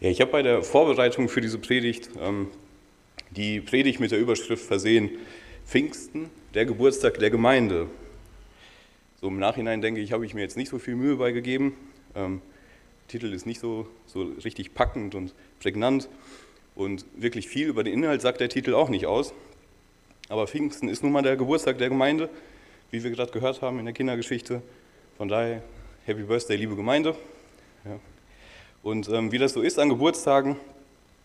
Ja, ich habe bei der Vorbereitung für diese Predigt ähm, die Predigt mit der Überschrift versehen, Pfingsten, der Geburtstag der Gemeinde. So im Nachhinein denke ich, habe ich mir jetzt nicht so viel Mühe beigegeben. Ähm, der Titel ist nicht so, so richtig packend und prägnant und wirklich viel über den Inhalt sagt der Titel auch nicht aus. Aber Pfingsten ist nun mal der Geburtstag der Gemeinde, wie wir gerade gehört haben in der Kindergeschichte. Von daher, Happy Birthday, liebe Gemeinde. Ja. Und ähm, wie das so ist an Geburtstagen,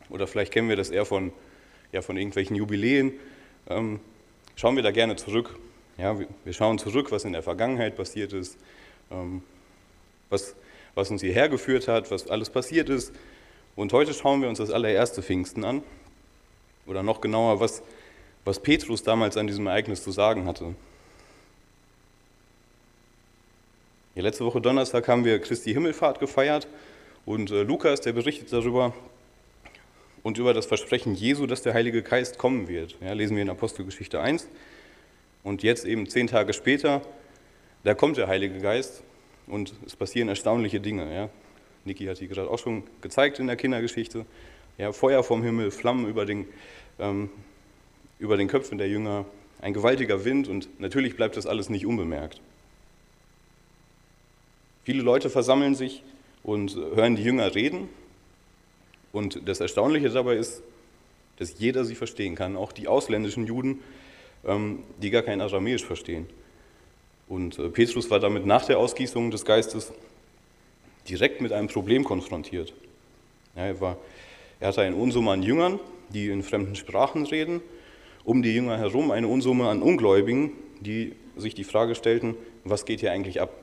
oder vielleicht kennen wir das eher von, ja, von irgendwelchen Jubiläen, ähm, schauen wir da gerne zurück. Ja, wir schauen zurück, was in der Vergangenheit passiert ist, ähm, was, was uns hierher geführt hat, was alles passiert ist. Und heute schauen wir uns das allererste Pfingsten an. Oder noch genauer, was, was Petrus damals an diesem Ereignis zu sagen hatte. Ja, letzte Woche Donnerstag haben wir Christi Himmelfahrt gefeiert und äh, Lukas, der berichtet darüber und über das Versprechen Jesu, dass der Heilige Geist kommen wird. Ja, lesen wir in Apostelgeschichte 1. Und jetzt eben zehn Tage später, da kommt der Heilige Geist und es passieren erstaunliche Dinge. Ja. Niki hat die gerade auch schon gezeigt in der Kindergeschichte. Ja, Feuer vom Himmel, Flammen über den, ähm, über den Köpfen der Jünger, ein gewaltiger Wind und natürlich bleibt das alles nicht unbemerkt. Viele Leute versammeln sich und hören die Jünger reden. Und das Erstaunliche dabei ist, dass jeder sie verstehen kann, auch die ausländischen Juden, ähm, die gar kein Aramäisch verstehen. Und äh, Petrus war damit nach der Ausgießung des Geistes direkt mit einem Problem konfrontiert. er, war, er hatte eine Unsumme an Jüngern, die in fremden Sprachen reden, um die Jünger herum eine Unsumme an Ungläubigen, die sich die Frage stellten, was geht hier eigentlich ab?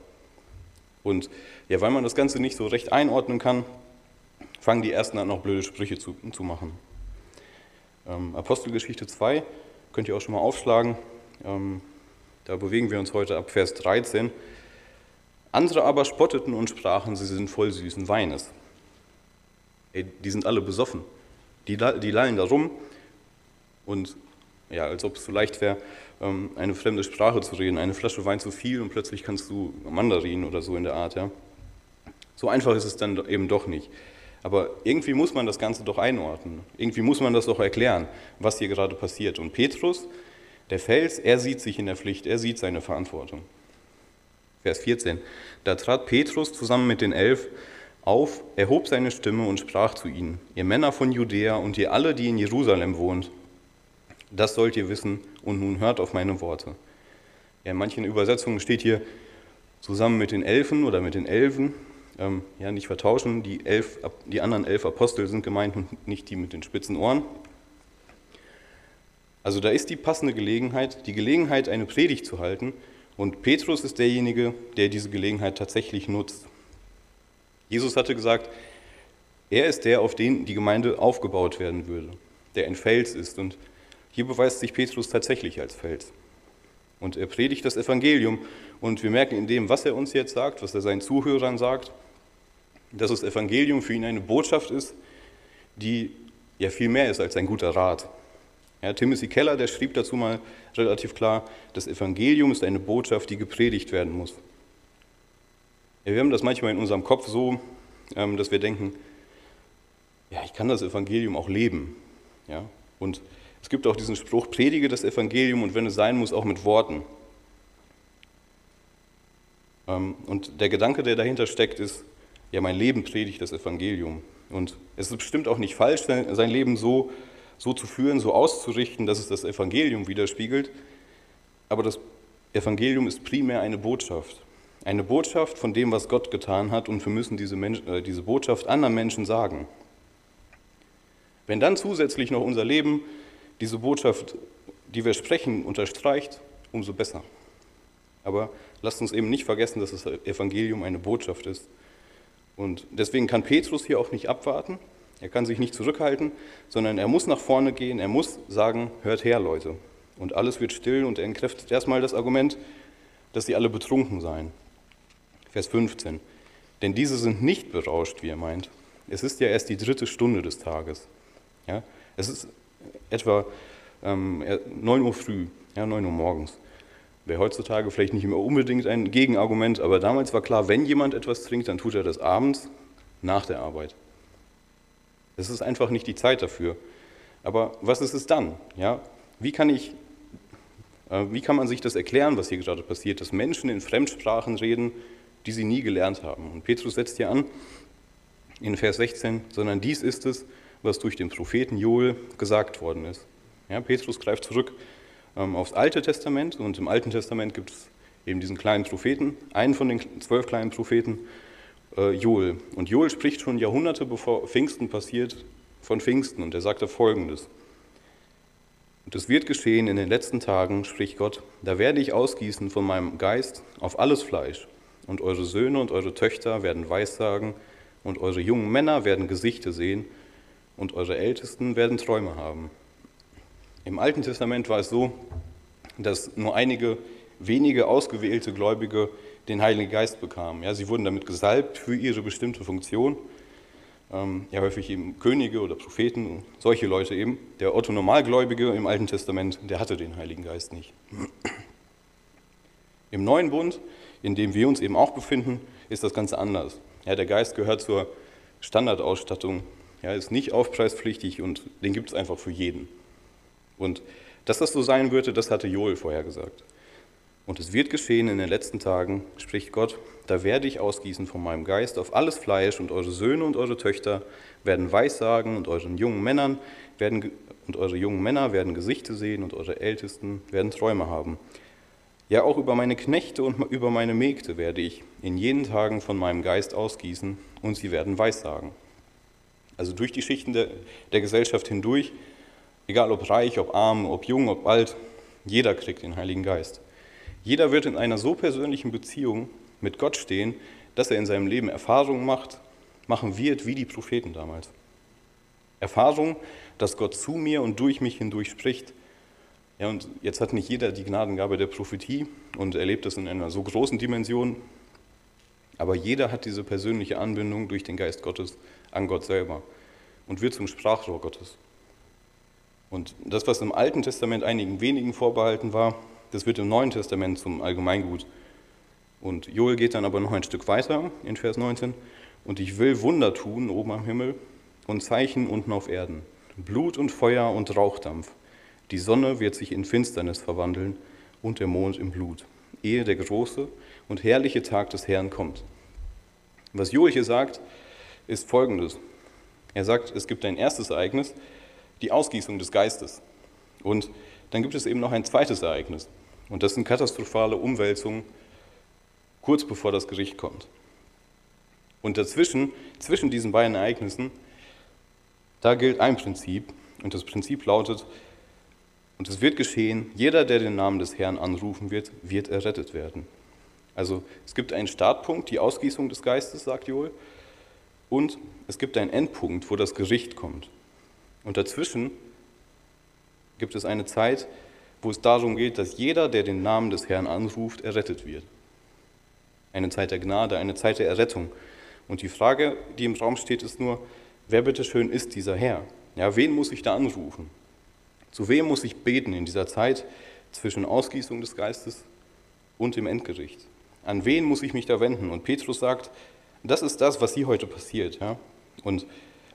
Und ja, weil man das Ganze nicht so recht einordnen kann, fangen die Ersten an, noch blöde Sprüche zu, zu machen. Ähm, Apostelgeschichte 2 könnt ihr auch schon mal aufschlagen. Ähm, da bewegen wir uns heute ab Vers 13. Andere aber spotteten und sprachen, sie sind voll süßen Weines. Ey, die sind alle besoffen. Die, die lallen da rum und ja, als ob es so leicht wäre, eine fremde Sprache zu reden, eine Flasche Wein zu viel und plötzlich kannst du Mandarin oder so in der Art. Ja. So einfach ist es dann eben doch nicht. Aber irgendwie muss man das Ganze doch einordnen. Irgendwie muss man das doch erklären, was hier gerade passiert. Und Petrus, der Fels, er sieht sich in der Pflicht, er sieht seine Verantwortung. Vers 14. Da trat Petrus zusammen mit den Elf auf, erhob seine Stimme und sprach zu ihnen, ihr Männer von Judäa und ihr alle, die in Jerusalem wohnt, das sollt ihr wissen und nun hört auf meine Worte. Ja, in manchen Übersetzungen steht hier zusammen mit den Elfen oder mit den Elfen. Ähm, ja, nicht vertauschen, die, elf, die anderen elf Apostel sind gemeint und nicht die mit den spitzen Ohren. Also da ist die passende Gelegenheit, die Gelegenheit, eine Predigt zu halten. Und Petrus ist derjenige, der diese Gelegenheit tatsächlich nutzt. Jesus hatte gesagt, er ist der, auf den die Gemeinde aufgebaut werden würde, der ein Fels ist. Und hier beweist sich Petrus tatsächlich als Fels. Und er predigt das Evangelium. Und wir merken in dem, was er uns jetzt sagt, was er seinen Zuhörern sagt, dass das Evangelium für ihn eine Botschaft ist, die ja viel mehr ist als ein guter Rat. Ja, Timothy Keller, der schrieb dazu mal relativ klar, das Evangelium ist eine Botschaft, die gepredigt werden muss. Ja, wir haben das manchmal in unserem Kopf so, ähm, dass wir denken, ja, ich kann das Evangelium auch leben. Ja, und es gibt auch diesen Spruch, predige das Evangelium und wenn es sein muss, auch mit Worten. Ähm, und der Gedanke, der dahinter steckt, ist, ja, mein Leben predigt das Evangelium. Und es ist bestimmt auch nicht falsch, sein Leben so, so zu führen, so auszurichten, dass es das Evangelium widerspiegelt. Aber das Evangelium ist primär eine Botschaft. Eine Botschaft von dem, was Gott getan hat und wir müssen diese, Mensch, äh, diese Botschaft anderen Menschen sagen. Wenn dann zusätzlich noch unser Leben diese Botschaft, die wir sprechen, unterstreicht, umso besser. Aber lasst uns eben nicht vergessen, dass das Evangelium eine Botschaft ist. Und deswegen kann Petrus hier auch nicht abwarten, er kann sich nicht zurückhalten, sondern er muss nach vorne gehen, er muss sagen, hört her, Leute. Und alles wird still und er entkräftet erstmal das Argument, dass sie alle betrunken seien. Vers 15. Denn diese sind nicht berauscht, wie er meint. Es ist ja erst die dritte Stunde des Tages. Ja? Es ist etwa ähm, 9 Uhr früh, ja, 9 Uhr morgens. Wäre heutzutage vielleicht nicht mehr unbedingt ein Gegenargument, aber damals war klar, wenn jemand etwas trinkt, dann tut er das abends nach der Arbeit. Es ist einfach nicht die Zeit dafür. Aber was ist es dann? Ja? Wie, kann ich, äh, wie kann man sich das erklären, was hier gerade passiert, dass Menschen in Fremdsprachen reden, die sie nie gelernt haben? Und Petrus setzt hier an in Vers 16, sondern dies ist es, was durch den Propheten Joel gesagt worden ist. Ja, Petrus greift zurück ähm, aufs Alte Testament und im Alten Testament gibt es eben diesen kleinen Propheten, einen von den zwölf kleinen Propheten, äh, Joel. Und Joel spricht schon Jahrhunderte bevor Pfingsten passiert von Pfingsten und er sagt da folgendes. Und es wird geschehen in den letzten Tagen, spricht Gott, da werde ich ausgießen von meinem Geist auf alles Fleisch. Und eure Söhne und eure Töchter werden Weissagen, und eure jungen Männer werden Gesichter sehen, und eure Ältesten werden Träume haben. Im Alten Testament war es so, dass nur einige wenige ausgewählte Gläubige den Heiligen Geist bekamen. Ja, sie wurden damit gesalbt für ihre bestimmte Funktion. Ähm, ja, häufig eben Könige oder Propheten, solche Leute eben. Der Otto Normalgläubige im Alten Testament, der hatte den Heiligen Geist nicht. Im Neuen Bund, in dem wir uns eben auch befinden, ist das Ganze anders. Ja, der Geist gehört zur Standardausstattung, ja, ist nicht aufpreispflichtig und den gibt es einfach für jeden. Und dass das so sein würde, das hatte Joel vorher gesagt. Und es wird geschehen in den letzten Tagen, spricht Gott, da werde ich ausgießen von meinem Geist auf alles Fleisch und eure Söhne und eure Töchter werden Weissagen und euren jungen Männern werden und eure jungen Männer werden Gesichter sehen und eure Ältesten werden Träume haben. Ja, auch über meine Knechte und über meine Mägde werde ich in jenen Tagen von meinem Geist ausgießen und sie werden Weissagen. Also durch die Schichten der, der Gesellschaft hindurch, egal ob reich, ob arm, ob jung, ob alt, jeder kriegt den Heiligen Geist. Jeder wird in einer so persönlichen Beziehung mit Gott stehen, dass er in seinem Leben Erfahrungen macht, machen wird wie die Propheten damals. Erfahrung, dass Gott zu mir und durch mich hindurch spricht. Ja, und jetzt hat nicht jeder die Gnadengabe der Prophetie und erlebt das in einer so großen Dimension, aber jeder hat diese persönliche Anbindung durch den Geist Gottes an Gott selber und wird zum Sprachrohr Gottes. Und das, was im Alten Testament einigen wenigen vorbehalten war, das wird im Neuen Testament zum Allgemeingut. Und Joel geht dann aber noch ein Stück weiter in Vers 19. Und ich will Wunder tun oben am Himmel und Zeichen unten auf Erden. Blut und Feuer und Rauchdampf. Die Sonne wird sich in Finsternis verwandeln und der Mond in Blut, ehe der große und herrliche Tag des Herrn kommt. Was Joel hier sagt, ist folgendes. Er sagt, es gibt ein erstes Ereignis, die Ausgießung des Geistes. Und dann gibt es eben noch ein zweites Ereignis. Und das sind katastrophale Umwälzungen kurz bevor das Gericht kommt. Und dazwischen, zwischen diesen beiden Ereignissen, da gilt ein Prinzip. Und das Prinzip lautet, und es wird geschehen, jeder, der den Namen des Herrn anrufen wird, wird errettet werden. Also es gibt einen Startpunkt, die Ausgießung des Geistes, sagt Joel, und es gibt einen Endpunkt, wo das Gericht kommt. Und dazwischen gibt es eine Zeit, wo es darum geht, dass jeder, der den Namen des Herrn anruft, errettet wird. Eine Zeit der Gnade, eine Zeit der Errettung. Und die Frage, die im Raum steht, ist nur, wer bitteschön ist dieser Herr? Ja, wen muss ich da anrufen? Zu wem muss ich beten in dieser Zeit zwischen Ausgießung des Geistes und dem Endgericht? An wen muss ich mich da wenden? Und Petrus sagt, das ist das, was hier heute passiert. Ja? Und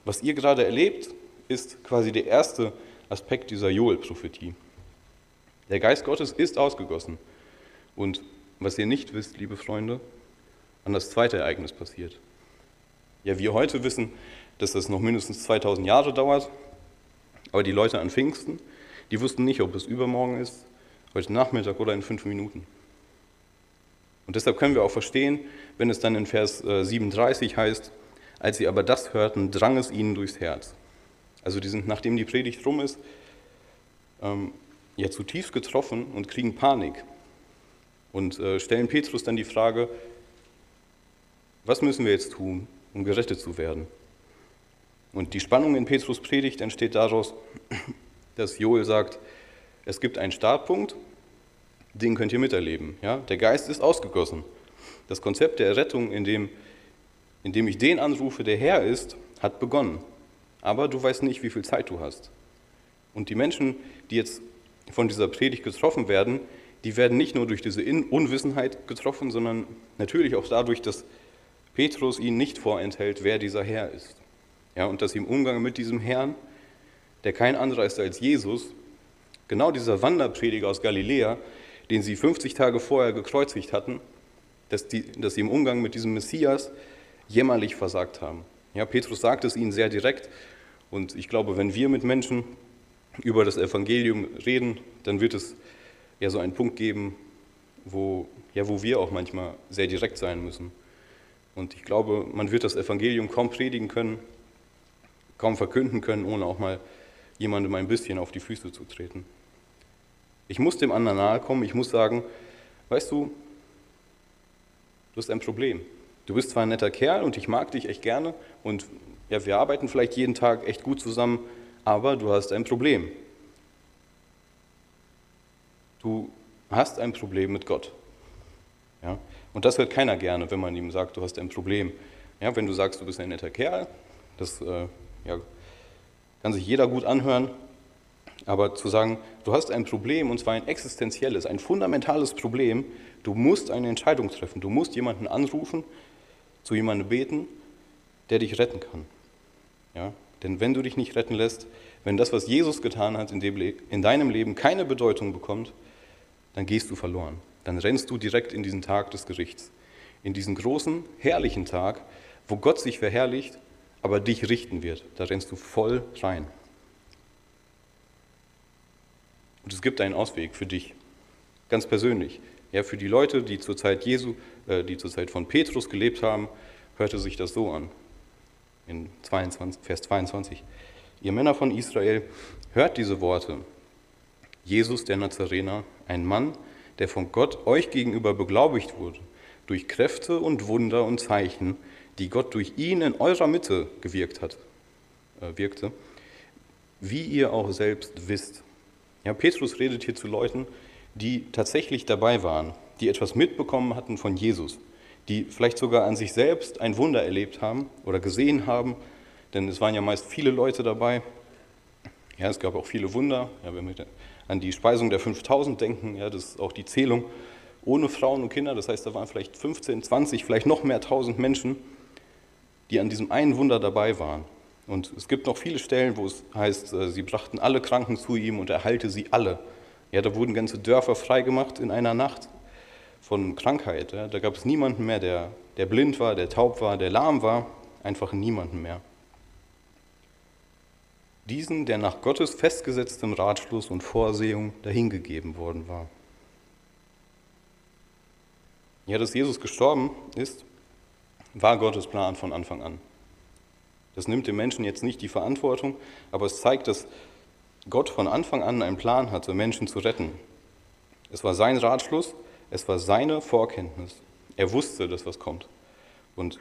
was ihr gerade erlebt, ist quasi der erste Aspekt dieser Joel-Prophetie. Der Geist Gottes ist ausgegossen. Und was ihr nicht wisst, liebe Freunde, wann das zweite Ereignis passiert. Ja, wir heute wissen, dass das noch mindestens 2000 Jahre dauert, aber die Leute an Pfingsten, die wussten nicht, ob es übermorgen ist, heute Nachmittag oder in fünf Minuten. Und deshalb können wir auch verstehen, wenn es dann in Vers 37 äh, heißt, als sie aber das hörten, drang es ihnen durchs Herz. Also die sind, nachdem die Predigt rum ist, ähm, ja zutiefst getroffen und kriegen Panik und äh, stellen Petrus dann die Frage, was müssen wir jetzt tun, um gerettet zu werden? Und die Spannung in Petrus Predigt entsteht daraus, dass Joel sagt, es gibt einen Startpunkt, den könnt ihr miterleben. Ja? Der Geist ist ausgegossen. Das Konzept der Errettung, in dem, in dem ich den anrufe, der Herr ist, hat begonnen. Aber du weißt nicht, wie viel Zeit du hast. Und die Menschen, die jetzt von dieser Predigt getroffen werden, die werden nicht nur durch diese Unwissenheit getroffen, sondern natürlich auch dadurch, dass Petrus ihnen nicht vorenthält, wer dieser Herr ist. Ja, und dass im Umgang mit diesem Herrn, der kein anderer ist als Jesus, genau dieser Wanderprediger aus Galiläa, den sie 50 Tage vorher gekreuzigt hatten, dass, die, dass sie im Umgang mit diesem Messias jämmerlich versagt haben. Ja, Petrus sagt es ihnen sehr direkt und ich glaube, wenn wir mit Menschen über das Evangelium reden, dann wird es ja so einen Punkt geben, wo, ja, wo wir auch manchmal sehr direkt sein müssen. Und ich glaube, man wird das Evangelium kaum predigen können, kaum verkünden können, ohne auch mal jemandem ein bisschen auf die Füße zu treten. Ich muss dem anderen nahe kommen, ich muss sagen, weißt du, du hast ein Problem. Du bist zwar ein netter Kerl und ich mag dich echt gerne und ja, wir arbeiten vielleicht jeden Tag echt gut zusammen, aber du hast ein Problem. Du hast ein Problem mit Gott. Ja? Und das hört keiner gerne, wenn man ihm sagt, du hast ein Problem. Ja, wenn du sagst, du bist ein netter Kerl, das äh, ja, kann sich jeder gut anhören, aber zu sagen, du hast ein Problem, und zwar ein existenzielles, ein fundamentales Problem, du musst eine Entscheidung treffen, du musst jemanden anrufen, zu jemandem beten, der dich retten kann. Ja? Denn wenn du dich nicht retten lässt, wenn das, was Jesus getan hat, in, dem, in deinem Leben keine Bedeutung bekommt, dann gehst du verloren. Dann rennst du direkt in diesen Tag des Gerichts. In diesen großen, herrlichen Tag, wo Gott sich verherrlicht, aber dich richten wird. Da rennst du voll rein. Und es gibt einen Ausweg für dich, ganz persönlich. Ja, für die Leute, die zur Zeit Jesu, äh, die zur Zeit von Petrus gelebt haben, hörte sich das so an in 22, Vers 22. Ihr Männer von Israel, hört diese Worte. Jesus der Nazarener, ein Mann, der von Gott euch gegenüber beglaubigt wurde, durch Kräfte und Wunder und Zeichen, die Gott durch ihn in eurer Mitte gewirkt hat, äh, wirkte, wie ihr auch selbst wisst. Ja, Petrus redet hier zu Leuten, die tatsächlich dabei waren, die etwas mitbekommen hatten von Jesus die vielleicht sogar an sich selbst ein Wunder erlebt haben oder gesehen haben, denn es waren ja meist viele Leute dabei. Ja, es gab auch viele Wunder. Ja, wenn wir an die Speisung der 5000 denken, ja, das ist auch die Zählung ohne Frauen und Kinder. Das heißt, da waren vielleicht 15, 20, vielleicht noch mehr tausend Menschen, die an diesem einen Wunder dabei waren. Und es gibt noch viele Stellen, wo es heißt, äh, sie brachten alle Kranken zu ihm und er heilte sie alle. Ja, da wurden ganze Dörfer freigemacht in einer Nacht von Krankheit. Ja. Da gab es niemanden mehr, der, der blind war, der taub war, der lahm war, einfach niemanden mehr. Diesen, der nach Gottes festgesetztem Ratschluss und Vorsehung dahingegeben worden war. Ja, dass Jesus gestorben ist, war Gottes Plan von Anfang an. Das nimmt dem Menschen jetzt nicht die Verantwortung, aber es zeigt, dass Gott von Anfang an einen Plan hatte, Menschen zu retten. Es war sein Ratschluss es war seine Vorkenntnis. Er wusste, dass was kommt. Und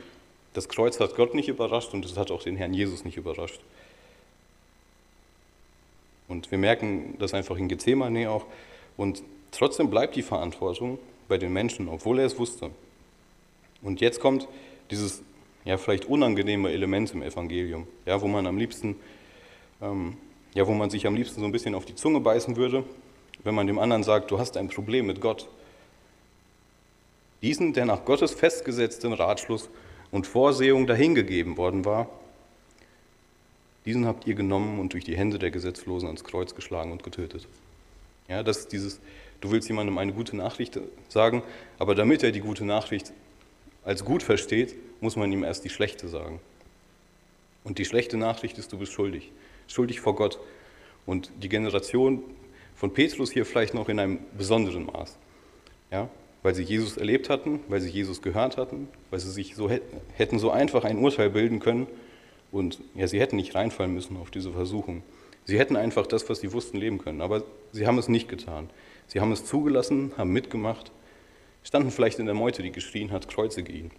das Kreuz hat Gott nicht überrascht und es hat auch den Herrn Jesus nicht überrascht. Und wir merken das einfach in Gethsemane auch. Und trotzdem bleibt die Verantwortung bei den Menschen, obwohl er es wusste. Und jetzt kommt dieses ja vielleicht unangenehme Element im Evangelium, ja, wo man am liebsten, ähm, ja, wo man sich am liebsten so ein bisschen auf die Zunge beißen würde, wenn man dem anderen sagt, du hast ein Problem mit Gott. Diesen, der nach Gottes festgesetzten Ratschluss und Vorsehung dahingegeben worden war, diesen habt ihr genommen und durch die Hände der Gesetzlosen ans Kreuz geschlagen und getötet. Ja, das ist dieses, du willst jemandem eine gute Nachricht sagen, aber damit er die gute Nachricht als gut versteht, muss man ihm erst die schlechte sagen. Und die schlechte Nachricht ist, du bist schuldig. Schuldig vor Gott. Und die Generation von Petrus hier vielleicht noch in einem besonderen Maß. Ja? weil sie Jesus erlebt hatten, weil sie Jesus gehört hatten, weil sie sich so hätten so einfach ein Urteil bilden können und ja, sie hätten nicht reinfallen müssen auf diese Versuchung. Sie hätten einfach das, was sie wussten, leben können, aber sie haben es nicht getan. Sie haben es zugelassen, haben mitgemacht, standen vielleicht in der Meute, die geschrien hat, kreuzige ihn.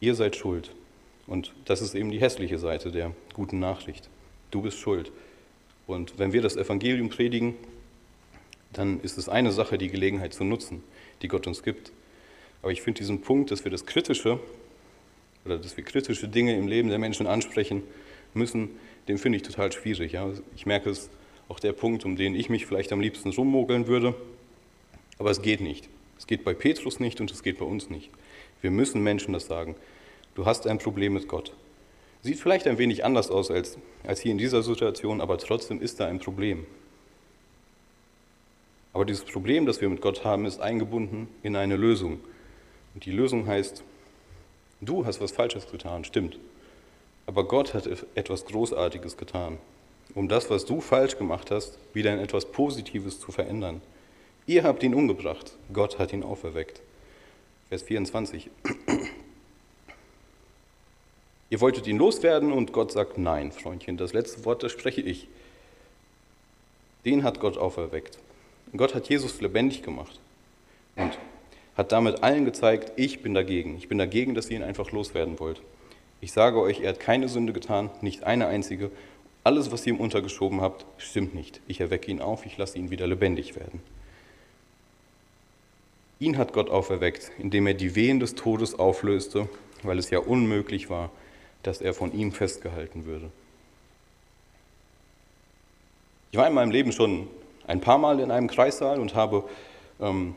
Ihr seid schuld. Und das ist eben die hässliche Seite der guten Nachricht. Du bist schuld. Und wenn wir das Evangelium predigen, dann ist es eine Sache, die Gelegenheit zu nutzen, die Gott uns gibt. Aber ich finde diesen Punkt, dass wir das Kritische oder dass wir kritische Dinge im Leben der Menschen ansprechen müssen, den finde ich total schwierig. Ja. Ich merke es auch der Punkt, um den ich mich vielleicht am liebsten rummogeln würde. Aber es geht nicht. Es geht bei Petrus nicht und es geht bei uns nicht. Wir müssen Menschen das sagen. Du hast ein Problem mit Gott. Sieht vielleicht ein wenig anders aus als, als hier in dieser Situation, aber trotzdem ist da ein Problem. Aber dieses Problem, das wir mit Gott haben, ist eingebunden in eine Lösung. Und die Lösung heißt, du hast was Falsches getan, stimmt. Aber Gott hat etwas Großartiges getan, um das, was du falsch gemacht hast, wieder in etwas Positives zu verändern. Ihr habt ihn umgebracht, Gott hat ihn auferweckt. Vers 24. Ihr wolltet ihn loswerden und Gott sagt, nein, Freundchen, das letzte Wort, das spreche ich. Den hat Gott auferweckt. Gott hat Jesus lebendig gemacht und hat damit allen gezeigt, ich bin dagegen. Ich bin dagegen, dass ihr ihn einfach loswerden wollt. Ich sage euch, er hat keine Sünde getan, nicht eine einzige. Alles, was ihr ihm untergeschoben habt, stimmt nicht. Ich erwecke ihn auf, ich lasse ihn wieder lebendig werden. Ihn hat Gott auferweckt, indem er die Wehen des Todes auflöste, weil es ja unmöglich war, dass er von ihm festgehalten würde. Ich war in meinem Leben schon ein paar Mal in einem Kreissaal und habe ähm,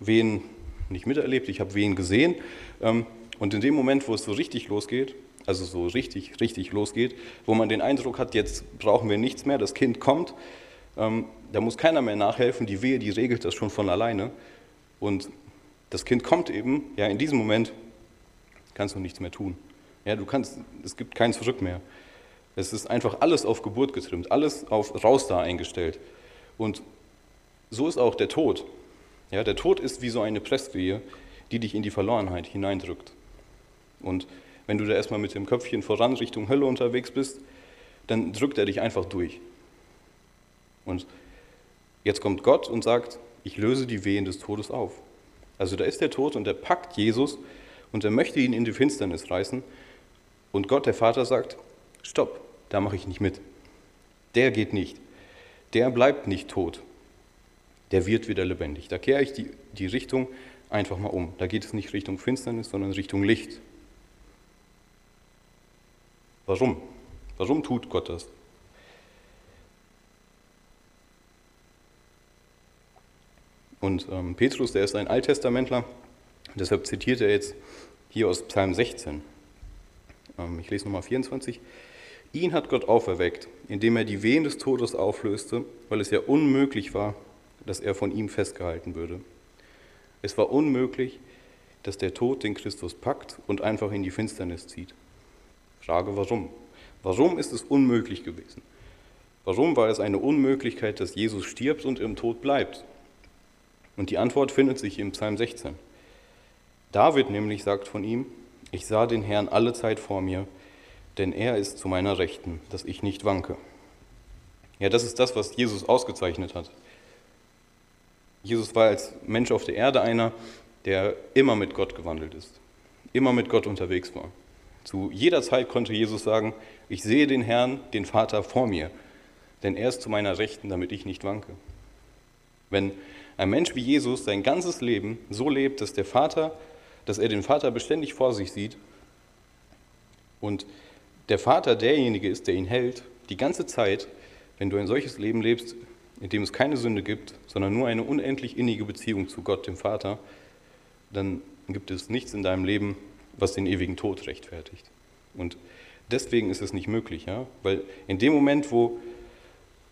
Wehen nicht miterlebt, ich habe Wehen gesehen. Ähm, und in dem Moment, wo es so richtig losgeht, also so richtig, richtig losgeht, wo man den Eindruck hat, jetzt brauchen wir nichts mehr, das Kind kommt, ähm, da muss keiner mehr nachhelfen, die Wehe, die regelt das schon von alleine. Und das Kind kommt eben, ja, in diesem Moment kannst du nichts mehr tun. Ja, du kannst, es gibt kein Zurück mehr. Es ist einfach alles auf Geburt getrimmt, alles auf raus da eingestellt. Und so ist auch der Tod. Ja, der Tod ist wie so eine Presswehe, die dich in die Verlorenheit hineindrückt. Und wenn du da erstmal mit dem Köpfchen voran Richtung Hölle unterwegs bist, dann drückt er dich einfach durch. Und jetzt kommt Gott und sagt, ich löse die Wehen des Todes auf. Also da ist der Tod und er packt Jesus und er möchte ihn in die Finsternis reißen und Gott, der Vater, sagt, stopp, da mache ich nicht mit. Der geht nicht. Der bleibt nicht tot. Der wird wieder lebendig. Da kehre ich die, die Richtung einfach mal um. Da geht es nicht Richtung Finsternis, sondern Richtung Licht. Warum? Warum tut Gott das? Und ähm, Petrus, der ist ein Alttestamentler, deshalb zitiert er jetzt hier aus Psalm 16. Ähm, ich lese nochmal 24. Ihn hat Gott auferweckt, indem er die Wehen des Todes auflöste, weil es ja unmöglich war, dass er von ihm festgehalten würde. Es war unmöglich, dass der Tod den Christus packt und einfach in die Finsternis zieht. Frage, warum? Warum ist es unmöglich gewesen? Warum war es eine Unmöglichkeit, dass Jesus stirbt und im Tod bleibt? Und die Antwort findet sich im Psalm 16. David nämlich sagt von ihm, ich sah den Herrn alle Zeit vor mir, denn er ist zu meiner Rechten, dass ich nicht wanke. Ja, das ist das, was Jesus ausgezeichnet hat. Jesus war als Mensch auf der Erde einer, der immer mit Gott gewandelt ist, immer mit Gott unterwegs war. Zu jeder Zeit konnte Jesus sagen, ich sehe den Herrn, den Vater vor mir, denn er ist zu meiner Rechten, damit ich nicht wanke. Wenn ein Mensch wie Jesus sein ganzes Leben so lebt, dass der Vater dass er den Vater beständig vor sich sieht und der Vater derjenige ist, der ihn hält, die ganze Zeit, wenn du ein solches Leben lebst, in dem es keine Sünde gibt, sondern nur eine unendlich innige Beziehung zu Gott, dem Vater, dann gibt es nichts in deinem Leben, was den ewigen Tod rechtfertigt. Und deswegen ist es nicht möglich, ja? weil in dem Moment, wo,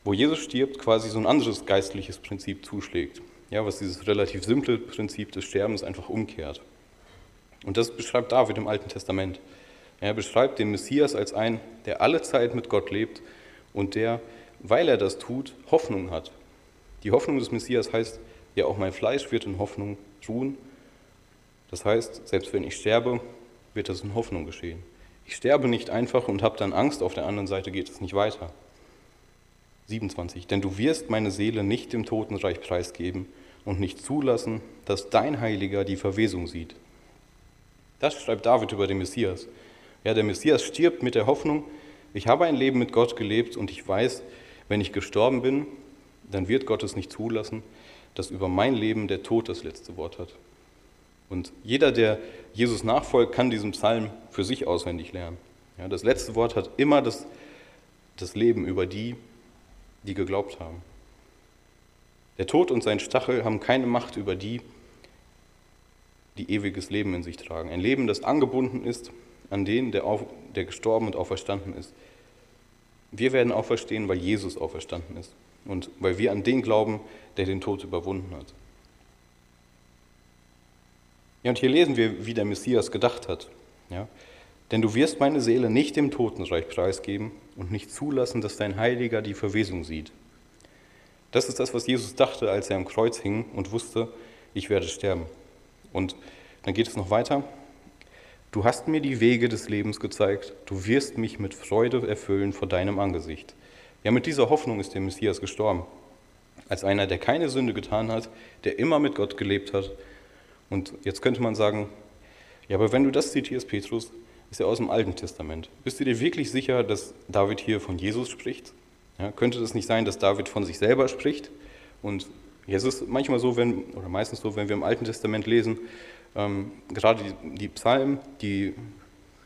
wo Jesus stirbt, quasi so ein anderes geistliches Prinzip zuschlägt, ja, was dieses relativ simple Prinzip des Sterbens einfach umkehrt. Und das beschreibt David im Alten Testament. Er beschreibt den Messias als einen, der alle Zeit mit Gott lebt und der, weil er das tut, Hoffnung hat. Die Hoffnung des Messias heißt, ja auch mein Fleisch wird in Hoffnung ruhen. Das heißt, selbst wenn ich sterbe, wird das in Hoffnung geschehen. Ich sterbe nicht einfach und habe dann Angst, auf der anderen Seite geht es nicht weiter. 27. Denn du wirst meine Seele nicht dem Totenreich preisgeben und nicht zulassen, dass dein Heiliger die Verwesung sieht. Das schreibt David über den Messias. Ja, der Messias stirbt mit der Hoffnung, ich habe ein Leben mit Gott gelebt und ich weiß, wenn ich gestorben bin, dann wird Gott es nicht zulassen, dass über mein Leben der Tod das letzte Wort hat. Und jeder, der Jesus nachfolgt, kann diesen Psalm für sich auswendig lernen. Ja, das letzte Wort hat immer das, das Leben über die, die geglaubt haben. Der Tod und sein Stachel haben keine Macht über die, die ewiges Leben in sich tragen. Ein Leben, das angebunden ist an den, der, auf, der gestorben und auferstanden ist. Wir werden auferstehen, weil Jesus auferstanden ist und weil wir an den glauben, der den Tod überwunden hat. Ja, und hier lesen wir, wie der Messias gedacht hat. Ja? Denn du wirst meine Seele nicht dem Totenreich preisgeben und nicht zulassen, dass dein Heiliger die Verwesung sieht. Das ist das, was Jesus dachte, als er am Kreuz hing und wusste, ich werde sterben. Und dann geht es noch weiter. Du hast mir die Wege des Lebens gezeigt, du wirst mich mit Freude erfüllen vor deinem Angesicht. Ja, mit dieser Hoffnung ist der Messias gestorben. Als einer, der keine Sünde getan hat, der immer mit Gott gelebt hat. Und jetzt könnte man sagen, ja, aber wenn du das zitierst, Petrus, ist ja aus dem Alten Testament. Bist du dir wirklich sicher, dass David hier von Jesus spricht? Ja, könnte es nicht sein, dass David von sich selber spricht? Und es ist manchmal so, wenn, oder meistens so, wenn wir im Alten Testament lesen, ähm, gerade die, die, Psalmen, die,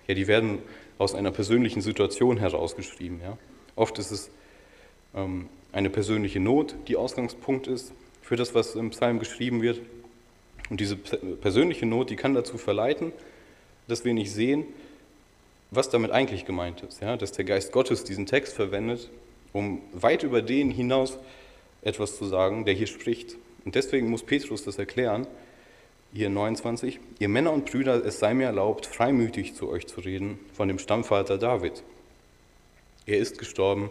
ja, die werden aus einer persönlichen Situation herausgeschrieben. Ja. Oft ist es ähm, eine persönliche Not, die Ausgangspunkt ist für das, was im Psalm geschrieben wird. Und diese persönliche Not, die kann dazu verleiten, dass wir nicht sehen, was damit eigentlich gemeint ist. Ja? Dass der Geist Gottes diesen Text verwendet, um weit über den hinaus etwas zu sagen, der hier spricht. Und deswegen muss Petrus das erklären, hier 29, ihr Männer und Brüder, es sei mir erlaubt, freimütig zu euch zu reden von dem Stammvater David. Er ist gestorben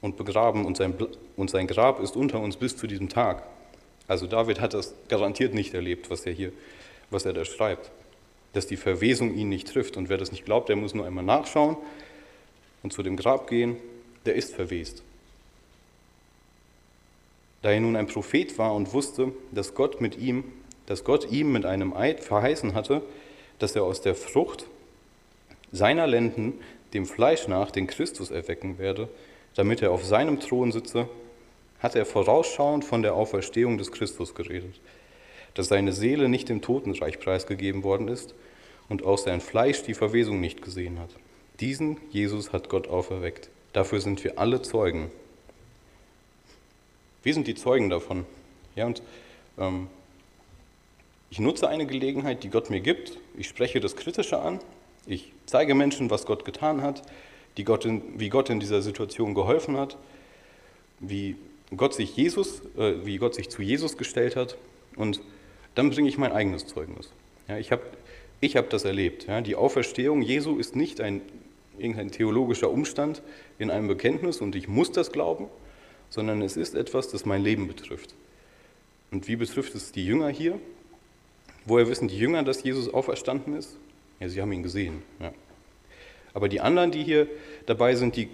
und begraben und sein, und sein Grab ist unter uns bis zu diesem Tag. Also David hat das garantiert nicht erlebt, was er hier, was er da schreibt, dass die Verwesung ihn nicht trifft. Und wer das nicht glaubt, der muss nur einmal nachschauen und zu dem Grab gehen, der ist verwest. Da er nun ein Prophet war und wusste, dass Gott mit ihm, dass Gott ihm mit einem Eid verheißen hatte, dass er aus der Frucht seiner Lenden dem Fleisch nach den Christus erwecken werde, damit er auf seinem Thron sitze, hat er vorausschauend von der Auferstehung des Christus geredet, dass seine Seele nicht dem Totenreich preisgegeben worden ist und aus sein Fleisch die Verwesung nicht gesehen hat. Diesen Jesus hat Gott auferweckt. Dafür sind wir alle Zeugen. Wir sind die Zeugen davon. Ja, und ähm, ich nutze eine Gelegenheit, die Gott mir gibt. Ich spreche das Kritische an. Ich zeige Menschen, was Gott getan hat Gott in, wie Gott in dieser Situation geholfen hat, wie Gott sich Jesus, äh, wie Gott sich zu Jesus gestellt hat und dann bringe ich mein eigenes Zeugnis. Ja, ich habe ich hab das erlebt. Ja, die Auferstehung Jesu ist nicht ein, irgendein theologischer Umstand in einem Bekenntnis und ich muss das glauben, sondern es ist etwas, das mein Leben betrifft. Und wie betrifft es die Jünger hier? Woher wissen die Jünger, dass Jesus auferstanden ist? Ja, sie haben ihn gesehen. Ja. Aber die anderen, die hier dabei sind, die,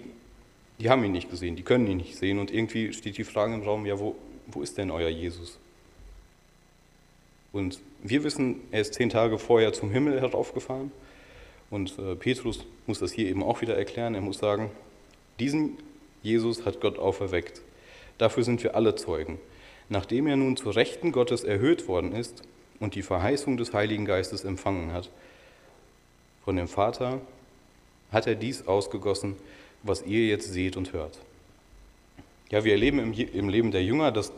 die haben ihn nicht gesehen, die können ihn nicht sehen. Und irgendwie steht die Frage im Raum, ja, wo, wo ist denn euer Jesus? Und wir wissen, er ist zehn Tage vorher zum Himmel heraufgefahren. Und äh, Petrus muss das hier eben auch wieder erklären. Er muss sagen, diesen Jesus hat Gott auferweckt. Dafür sind wir alle Zeugen. Nachdem er nun zur Rechten Gottes erhöht worden ist und die Verheißung des Heiligen Geistes empfangen hat, von dem Vater hat er dies ausgegossen, was ihr jetzt seht und hört. Ja, wir erleben im, im Leben der Jünger, dass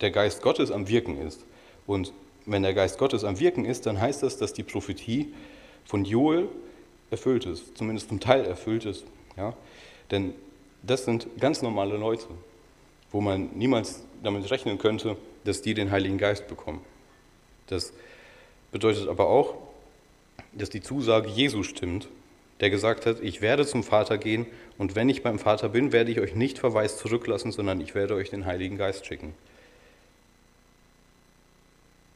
der Geist Gottes am Wirken ist. Und wenn der Geist Gottes am Wirken ist, dann heißt das, dass die Prophetie von Joel erfüllt ist, zumindest zum Teil erfüllt ist. Ja? Denn das sind ganz normale Leute, wo man niemals damit rechnen könnte, dass die den Heiligen Geist bekommen. Das bedeutet aber auch, dass die Zusage Jesu stimmt, der gesagt hat, ich werde zum Vater gehen und wenn ich beim Vater bin, werde ich euch nicht verweist zurücklassen, sondern ich werde euch den Heiligen Geist schicken.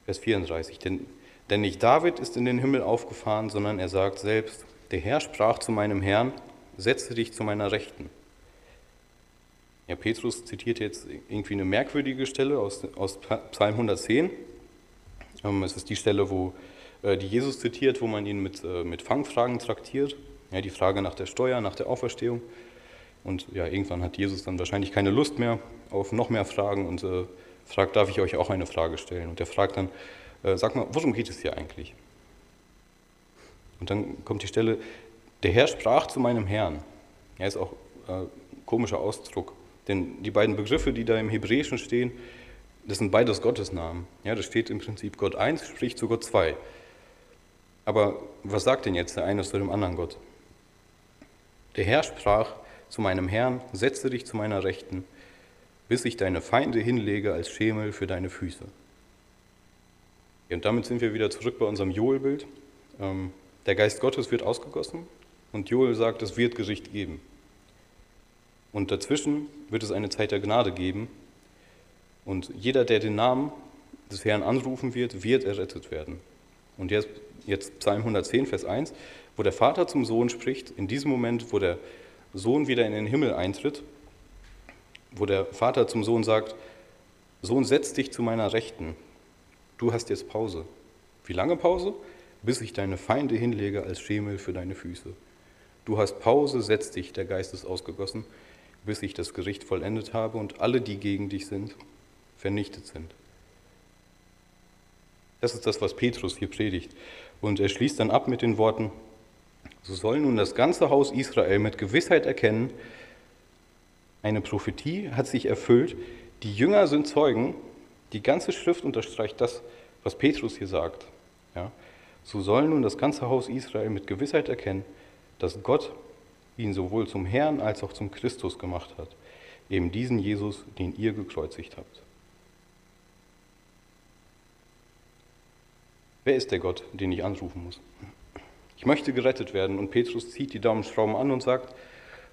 Vers 34. Denn, denn nicht David ist in den Himmel aufgefahren, sondern er sagt selbst, der Herr sprach zu meinem Herrn, setze dich zu meiner Rechten. Ja, Petrus zitiert jetzt irgendwie eine merkwürdige Stelle aus, aus Psalm 110. Ähm, es ist die Stelle, wo äh, die Jesus zitiert, wo man ihn mit, äh, mit Fangfragen traktiert. Ja, die Frage nach der Steuer, nach der Auferstehung. Und ja, irgendwann hat Jesus dann wahrscheinlich keine Lust mehr auf noch mehr Fragen und äh, fragt, darf ich euch auch eine Frage stellen? Und er fragt dann, äh, sag mal, worum geht es hier eigentlich? Und dann kommt die Stelle, der Herr sprach zu meinem Herrn. Ja, ist auch äh, komischer Ausdruck. Denn die beiden Begriffe, die da im Hebräischen stehen, das sind beides Gottesnamen. Ja, da steht im Prinzip Gott 1 spricht zu Gott 2. Aber was sagt denn jetzt der eine zu dem anderen Gott? Der Herr sprach zu meinem Herrn, setze dich zu meiner Rechten, bis ich deine Feinde hinlege als Schemel für deine Füße. Und damit sind wir wieder zurück bei unserem Joel-Bild. Ähm, der Geist Gottes wird ausgegossen und Joel sagt, es wird Gericht geben. Und dazwischen wird es eine Zeit der Gnade geben. Und jeder, der den Namen des Herrn anrufen wird, wird errettet werden. Und jetzt, jetzt Psalm 110, Vers 1, wo der Vater zum Sohn spricht, in diesem Moment, wo der Sohn wieder in den Himmel eintritt, wo der Vater zum Sohn sagt, Sohn, setz dich zu meiner Rechten, du hast jetzt Pause. Wie lange Pause? Bis ich deine Feinde hinlege als Schemel für deine Füße. Du hast Pause, setz dich, der Geist ist ausgegossen, bis ich das Gericht vollendet habe und alle, die gegen dich sind, vernichtet sind. Das ist das, was Petrus hier predigt. Und er schließt dann ab mit den Worten, so soll nun das ganze Haus Israel mit Gewissheit erkennen, eine Prophetie hat sich erfüllt, die Jünger sind Zeugen, die ganze Schrift unterstreicht das, was Petrus hier sagt. Ja? So soll nun das ganze Haus Israel mit Gewissheit erkennen, dass Gott ihn sowohl zum Herrn als auch zum Christus gemacht hat, eben diesen Jesus, den ihr gekreuzigt habt. Wer ist der Gott, den ich anrufen muss? Ich möchte gerettet werden und Petrus zieht die Daumenschrauben an und sagt,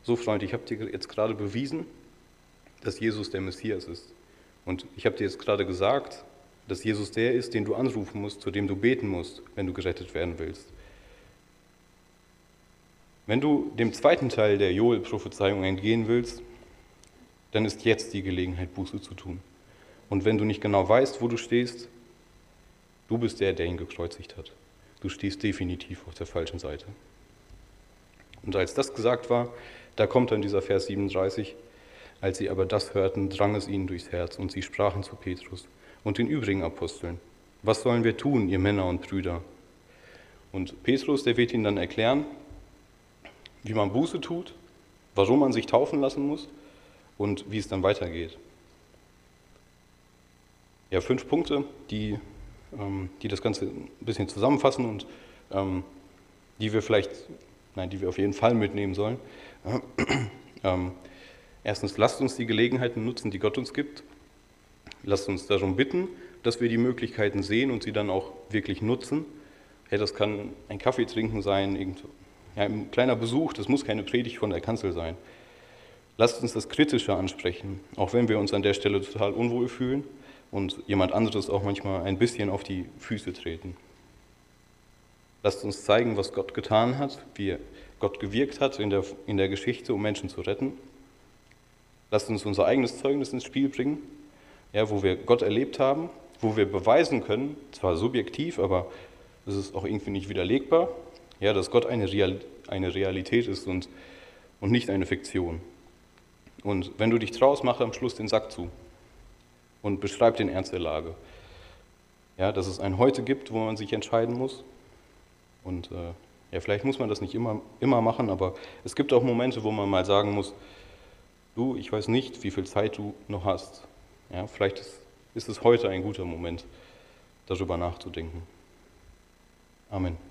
so Freund, ich habe dir jetzt gerade bewiesen, dass Jesus der Messias ist. Und ich habe dir jetzt gerade gesagt, dass Jesus der ist, den du anrufen musst, zu dem du beten musst, wenn du gerettet werden willst. Wenn du dem zweiten Teil der Joel-Prophezeiung entgehen willst, dann ist jetzt die Gelegenheit, Buße zu tun. Und wenn du nicht genau weißt, wo du stehst, du bist der, der ihn gekreuzigt hat. Du stehst definitiv auf der falschen Seite. Und als das gesagt war, da kommt dann dieser Vers 37, als sie aber das hörten, drang es ihnen durchs Herz und sie sprachen zu Petrus und den übrigen Aposteln, was sollen wir tun, ihr Männer und Brüder? Und Petrus, der wird ihnen dann erklären, wie man Buße tut, warum man sich taufen lassen muss und wie es dann weitergeht. Ja, fünf Punkte, die, ähm, die das Ganze ein bisschen zusammenfassen und ähm, die wir vielleicht, nein, die wir auf jeden Fall mitnehmen sollen. Ähm, erstens, lasst uns die Gelegenheiten nutzen, die Gott uns gibt. Lasst uns darum bitten, dass wir die Möglichkeiten sehen und sie dann auch wirklich nutzen. Ja, das kann ein Kaffee trinken sein, ja, ein kleiner Besuch, das muss keine Predigt von der Kanzel sein. Lasst uns das Kritische ansprechen, auch wenn wir uns an der Stelle total unwohl fühlen und jemand anderes auch manchmal ein bisschen auf die Füße treten. Lasst uns zeigen, was Gott getan hat, wie Gott gewirkt hat in der, in der Geschichte, um Menschen zu retten. Lasst uns unser eigenes Zeugnis ins Spiel bringen, ja, wo wir Gott erlebt haben, wo wir beweisen können, zwar subjektiv, aber es ist auch irgendwie nicht widerlegbar, ja, dass Gott eine, Real, eine Realität ist und, und nicht eine Fiktion. Und wenn du dich traust, mache am Schluss den Sack zu und beschreib den Ernst der Lage. Ja, dass es ein Heute gibt, wo man sich entscheiden muss. Und äh, ja, vielleicht muss man das nicht immer, immer machen, aber es gibt auch Momente, wo man mal sagen muss, du, ich weiß nicht, wie viel Zeit du noch hast. Ja, vielleicht ist, ist es heute ein guter Moment, darüber nachzudenken. Amen.